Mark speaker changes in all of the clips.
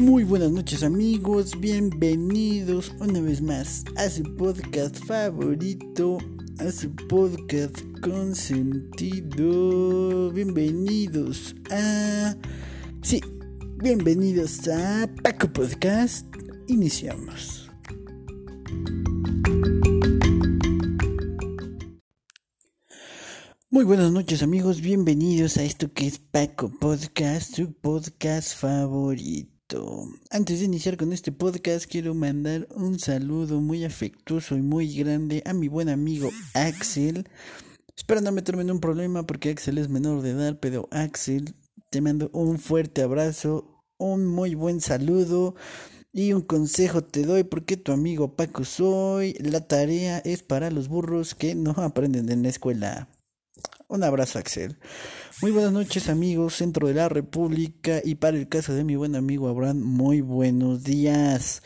Speaker 1: Muy buenas noches amigos, bienvenidos una vez más a su podcast favorito, a su podcast con sentido. Bienvenidos a... Sí, bienvenidos a Paco Podcast. Iniciamos. Muy buenas noches amigos, bienvenidos a esto que es Paco Podcast, su podcast favorito. Antes de iniciar con este podcast quiero mandar un saludo muy afectuoso y muy grande a mi buen amigo Axel. Espero no meterme en un problema porque Axel es menor de edad, pero Axel, te mando un fuerte abrazo, un muy buen saludo. Y un consejo te doy porque tu amigo Paco soy. La tarea es para los burros que no aprenden en la escuela. Un abrazo, Axel. Muy buenas noches, amigos, centro de la República. Y para el caso de mi buen amigo Abraham, muy buenos días.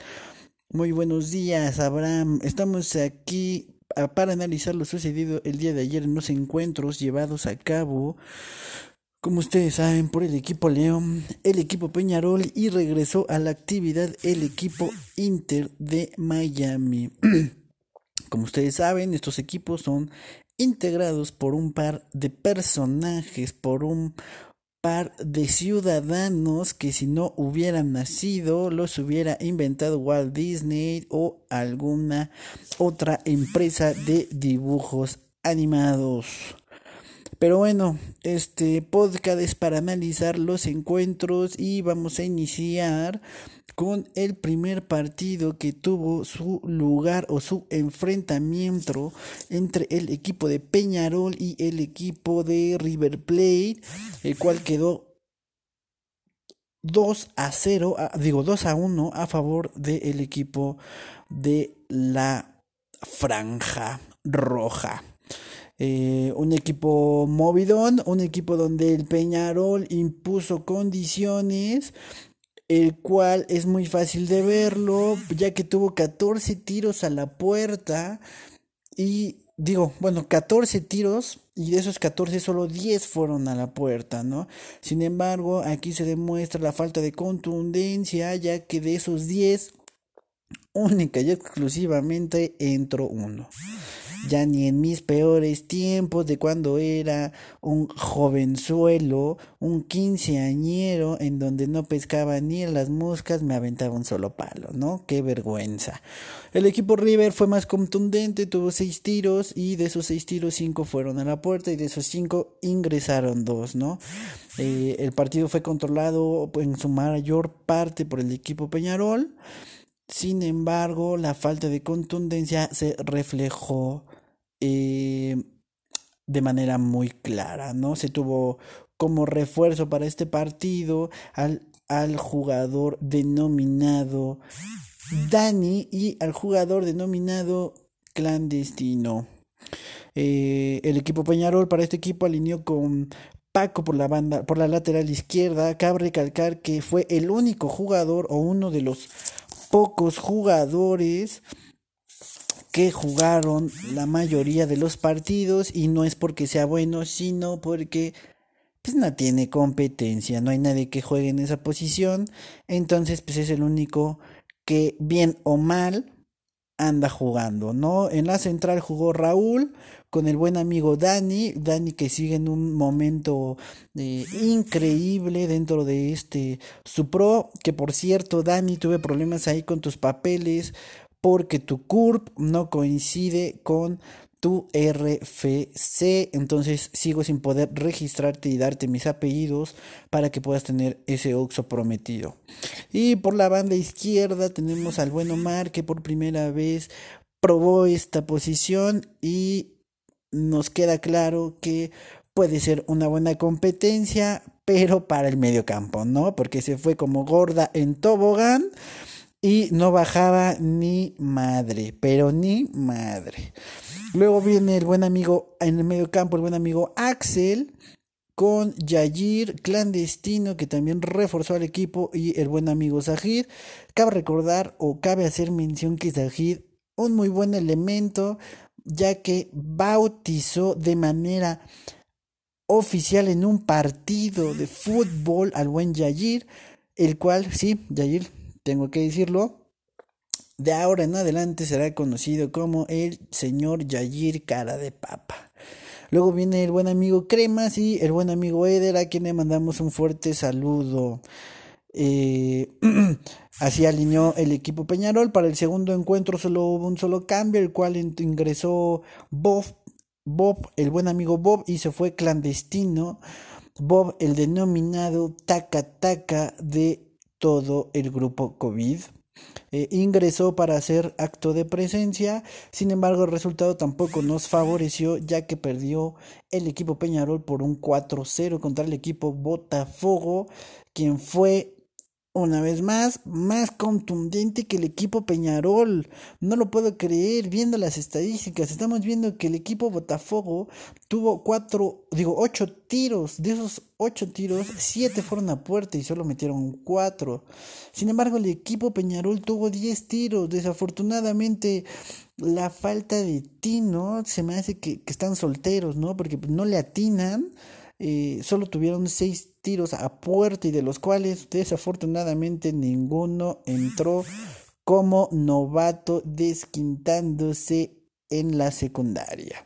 Speaker 1: Muy buenos días, Abraham. Estamos aquí para analizar lo sucedido el día de ayer en los encuentros llevados a cabo, como ustedes saben, por el equipo León, el equipo Peñarol y regresó a la actividad el equipo Inter de Miami. Como ustedes saben, estos equipos son integrados por un par de personajes, por un par de ciudadanos que si no hubieran nacido los hubiera inventado Walt Disney o alguna otra empresa de dibujos animados. Pero bueno, este podcast es para analizar los encuentros y vamos a iniciar con el primer partido que tuvo su lugar o su enfrentamiento entre el equipo de Peñarol y el equipo de River Plate, el cual quedó 2 a 0, digo 2 a 1 a favor del equipo de la franja roja. Eh, un equipo movidón, un equipo donde el Peñarol impuso condiciones el cual es muy fácil de verlo, ya que tuvo 14 tiros a la puerta y digo, bueno, 14 tiros y de esos 14 solo 10 fueron a la puerta, ¿no? Sin embargo, aquí se demuestra la falta de contundencia, ya que de esos 10, única y exclusivamente entró uno ya ni en mis peores tiempos de cuando era un jovenzuelo, un quinceañero en donde no pescaba ni en las moscas, me aventaba un solo palo, ¿no? Qué vergüenza. El equipo River fue más contundente, tuvo seis tiros y de esos seis tiros cinco fueron a la puerta y de esos cinco ingresaron dos, ¿no? Eh, el partido fue controlado en su mayor parte por el equipo Peñarol. Sin embargo, la falta de contundencia se reflejó eh, de manera muy clara, ¿no? Se tuvo como refuerzo para este partido al, al jugador denominado Dani y al jugador denominado clandestino. Eh, el equipo Peñarol para este equipo alineó con Paco por la banda, por la lateral izquierda. Cabe recalcar que fue el único jugador o uno de los pocos jugadores que jugaron la mayoría de los partidos y no es porque sea bueno, sino porque pues no tiene competencia, no hay nadie que juegue en esa posición, entonces pues es el único que bien o mal anda jugando, ¿no? En la central jugó Raúl con el buen amigo Dani, Dani que sigue en un momento eh, increíble dentro de este su pro, que por cierto Dani tuve problemas ahí con tus papeles porque tu CURP no coincide con tu RFC, entonces sigo sin poder registrarte y darte mis apellidos para que puedas tener ese OXO prometido. Y por la banda izquierda tenemos al buen Omar que por primera vez probó esta posición y nos queda claro que puede ser una buena competencia, pero para el medio campo, ¿no? Porque se fue como gorda en tobogán y no bajaba ni madre, pero ni madre. Luego viene el buen amigo en el medio campo, el buen amigo Axel con Yayir clandestino que también reforzó al equipo y el buen amigo Zahid. Cabe recordar o cabe hacer mención que Zahid un muy buen elemento ya que bautizó de manera oficial en un partido de fútbol al buen Yayir el cual, sí, Yair, tengo que decirlo, de ahora en adelante será conocido como el señor Yair Cara de Papa. Luego viene el buen amigo Cremas y el buen amigo Eder, a quien le mandamos un fuerte saludo. Eh, así alineó el equipo Peñarol. Para el segundo encuentro solo hubo un solo cambio, el cual ingresó Bob, Bob, el buen amigo Bob, y se fue clandestino. Bob, el denominado taca taca de todo el grupo COVID. Eh, ingresó para hacer acto de presencia, sin embargo el resultado tampoco nos favoreció ya que perdió el equipo Peñarol por un 4-0 contra el equipo Botafogo, quien fue una vez más, más contundente que el equipo Peñarol. No lo puedo creer viendo las estadísticas. Estamos viendo que el equipo Botafogo tuvo cuatro, digo, ocho tiros. De esos ocho tiros, siete fueron a puerta y solo metieron cuatro. Sin embargo, el equipo Peñarol tuvo diez tiros. Desafortunadamente, la falta de tino se me hace que, que están solteros, ¿no? Porque no le atinan. Eh, solo tuvieron seis tiros a puerta y de los cuales desafortunadamente ninguno entró como novato desquintándose en la secundaria.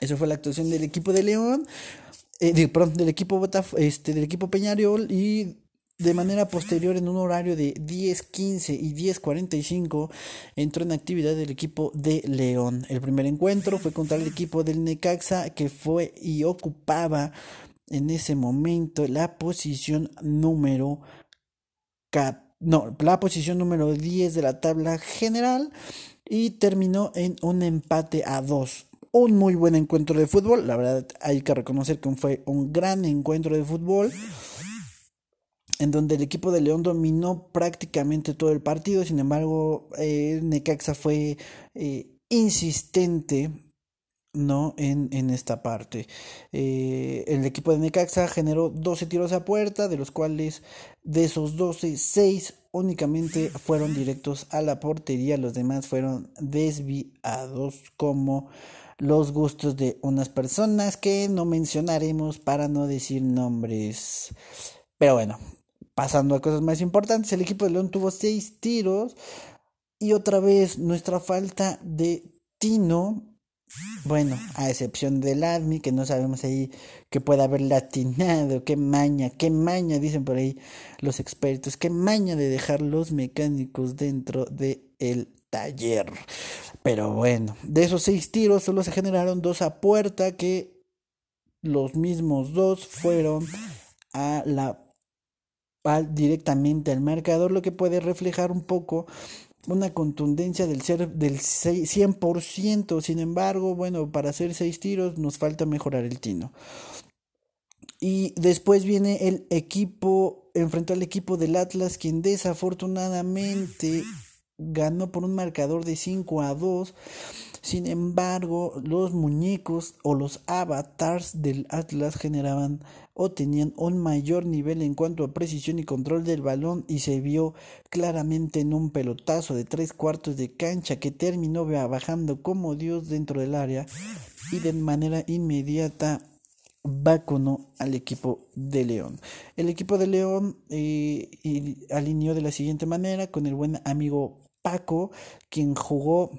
Speaker 1: Eso fue la actuación del equipo de León, eh, del equipo este, del equipo Peñarol y de manera posterior, en un horario de 10.15 y 10.45, entró en actividad el equipo de León. El primer encuentro fue contra el equipo del Necaxa, que fue y ocupaba en ese momento la posición número no, la posición número 10 de la tabla general y terminó en un empate a 2 un muy buen encuentro de fútbol. La verdad, hay que reconocer que fue un gran encuentro de fútbol en donde el equipo de León dominó prácticamente todo el partido, sin embargo, eh, Necaxa fue eh, insistente ¿no? En, en esta parte. Eh, el equipo de Necaxa generó 12 tiros a puerta, de los cuales de esos 12, 6 únicamente fueron directos a la portería, los demás fueron desviados como los gustos de unas personas que no mencionaremos para no decir nombres. Pero bueno, Pasando a cosas más importantes, el equipo de León tuvo seis tiros y otra vez nuestra falta de tino. Bueno, a excepción del Admi, que no sabemos ahí que pueda haber latinado, qué maña, qué maña, dicen por ahí los expertos, qué maña de dejar los mecánicos dentro del el taller. Pero bueno, de esos seis tiros solo se generaron dos a puerta, que los mismos dos fueron a la directamente al marcador, lo que puede reflejar un poco una contundencia del ser del 100%. Sin embargo, bueno, para hacer seis tiros nos falta mejorar el tino. Y después viene el equipo, enfrentó al equipo del Atlas, quien desafortunadamente ganó por un marcador de 5 a 2. Sin embargo, los muñecos o los avatars del Atlas generaban o tenían un mayor nivel en cuanto a precisión y control del balón y se vio claramente en un pelotazo de tres cuartos de cancha que terminó bajando como Dios dentro del área y de manera inmediata vacunó al equipo de León. El equipo de León eh, alineó de la siguiente manera con el buen amigo Paco, quien jugó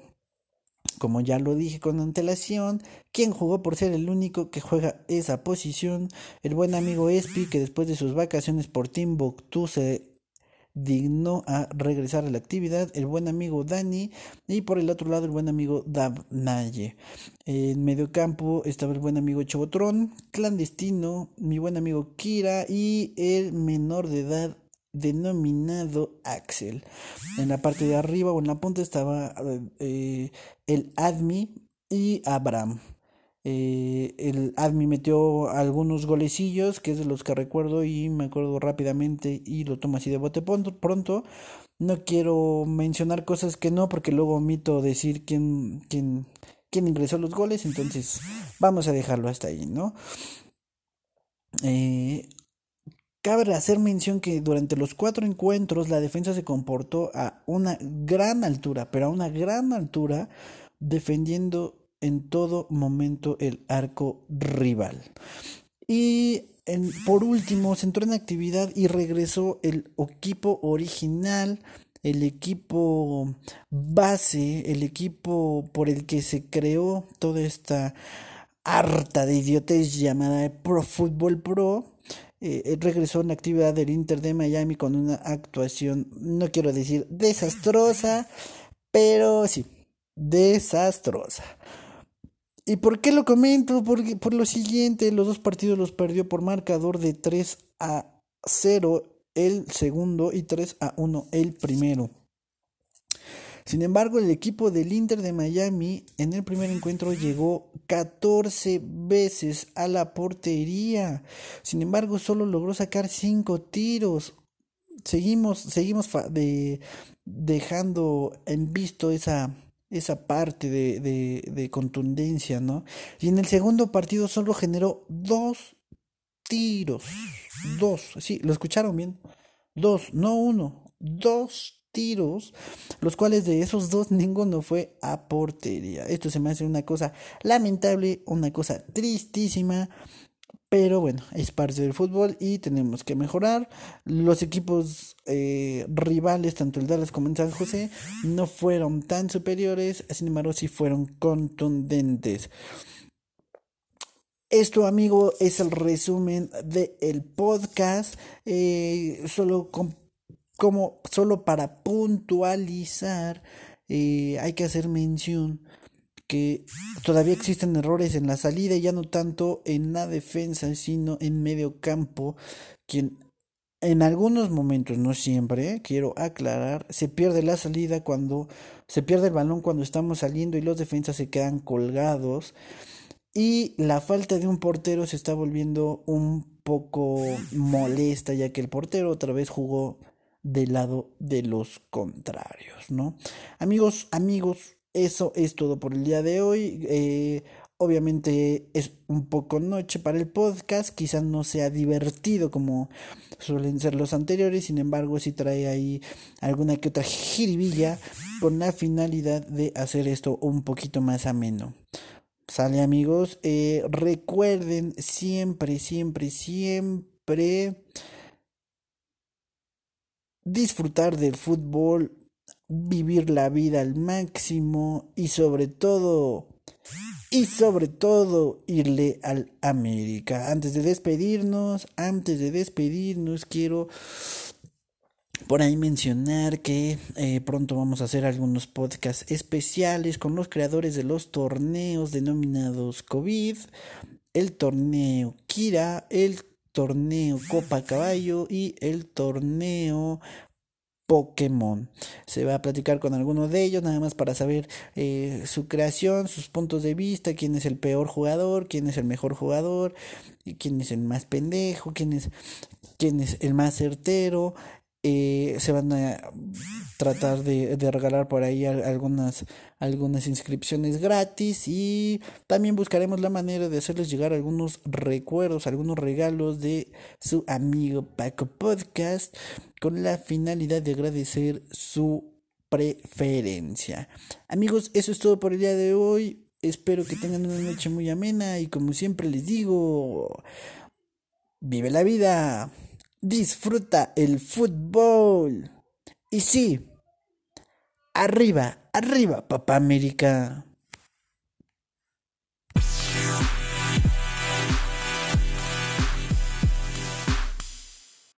Speaker 1: como ya lo dije con antelación, quien jugó por ser el único que juega esa posición, el buen amigo Espi, que después de sus vacaciones por Timbuktu se dignó a regresar a la actividad, el buen amigo Dani. Y por el otro lado el buen amigo Dav Naye. En medio campo estaba el buen amigo Chobotrón, clandestino, mi buen amigo Kira y el menor de edad denominado Axel. En la parte de arriba o en la punta estaba eh, el Admi y Abraham. Eh, el Admi metió algunos golecillos, que es de los que recuerdo y me acuerdo rápidamente y lo tomo así de bote pronto. No quiero mencionar cosas que no, porque luego omito decir quién, quién, quién ingresó los goles, entonces vamos a dejarlo hasta ahí, ¿no? Eh, Cabe hacer mención que durante los cuatro encuentros la defensa se comportó a una gran altura, pero a una gran altura, defendiendo en todo momento el arco rival. Y por último, se entró en actividad y regresó el equipo original, el equipo base, el equipo por el que se creó toda esta harta de idiotez llamada Pro Football Pro. Eh, regresó en actividad del Inter de Miami con una actuación, no quiero decir desastrosa, pero sí, desastrosa. ¿Y por qué lo comento? Porque, por lo siguiente, los dos partidos los perdió por marcador de 3 a 0 el segundo y 3 a 1 el primero. Sin embargo, el equipo del Inter de Miami en el primer encuentro llegó 14 veces a la portería. Sin embargo, solo logró sacar 5 tiros. Seguimos, seguimos de, dejando en visto esa, esa parte de, de, de, contundencia, ¿no? Y en el segundo partido solo generó dos tiros. Dos, sí, lo escucharon bien. Dos, no uno, dos tiros, los cuales de esos dos ninguno fue a portería. Esto se me hace una cosa lamentable, una cosa tristísima. Pero bueno, es parte del fútbol y tenemos que mejorar. Los equipos eh, rivales, tanto el Dallas como el San José, no fueron tan superiores, sin embargo sí fueron contundentes. Esto, amigo, es el resumen del podcast. Eh, solo como solo para puntualizar, eh, hay que hacer mención que todavía existen errores en la salida, ya no tanto en la defensa, sino en medio campo, quien en algunos momentos, no siempre, quiero aclarar, se pierde la salida cuando se pierde el balón cuando estamos saliendo y los defensas se quedan colgados. Y la falta de un portero se está volviendo un poco molesta, ya que el portero otra vez jugó del lado de los contrarios, ¿no? Amigos, amigos, eso es todo por el día de hoy. Eh, obviamente es un poco noche para el podcast, quizás no sea divertido como suelen ser los anteriores, sin embargo sí trae ahí alguna que otra jiribilla con la finalidad de hacer esto un poquito más ameno. Sale amigos, eh, recuerden siempre, siempre, siempre disfrutar del fútbol vivir la vida al máximo y sobre todo y sobre todo irle al América. Antes de despedirnos, antes de despedirnos quiero por ahí mencionar que eh, pronto vamos a hacer algunos podcasts especiales con los creadores de los torneos denominados COVID, el torneo Kira, el torneo Copa Caballo y el torneo Pokémon. Se va a platicar con alguno de ellos, nada más para saber eh, su creación, sus puntos de vista, quién es el peor jugador, quién es el mejor jugador, quién es el más pendejo, quién es, quién es el más certero, eh, se van a tratar de, regalar por ahí algunas inscripciones gratis y también buscaremos la manera de hacerles llegar algunos recuerdos, algunos regalos de su amigo Paco Podcast con la finalidad de agradecer su preferencia. Amigos, eso es todo por el día de hoy. Espero que tengan una noche muy amena y como siempre les digo, vive la vida disfruta el fútbol. Y sí, arriba, arriba, papá América.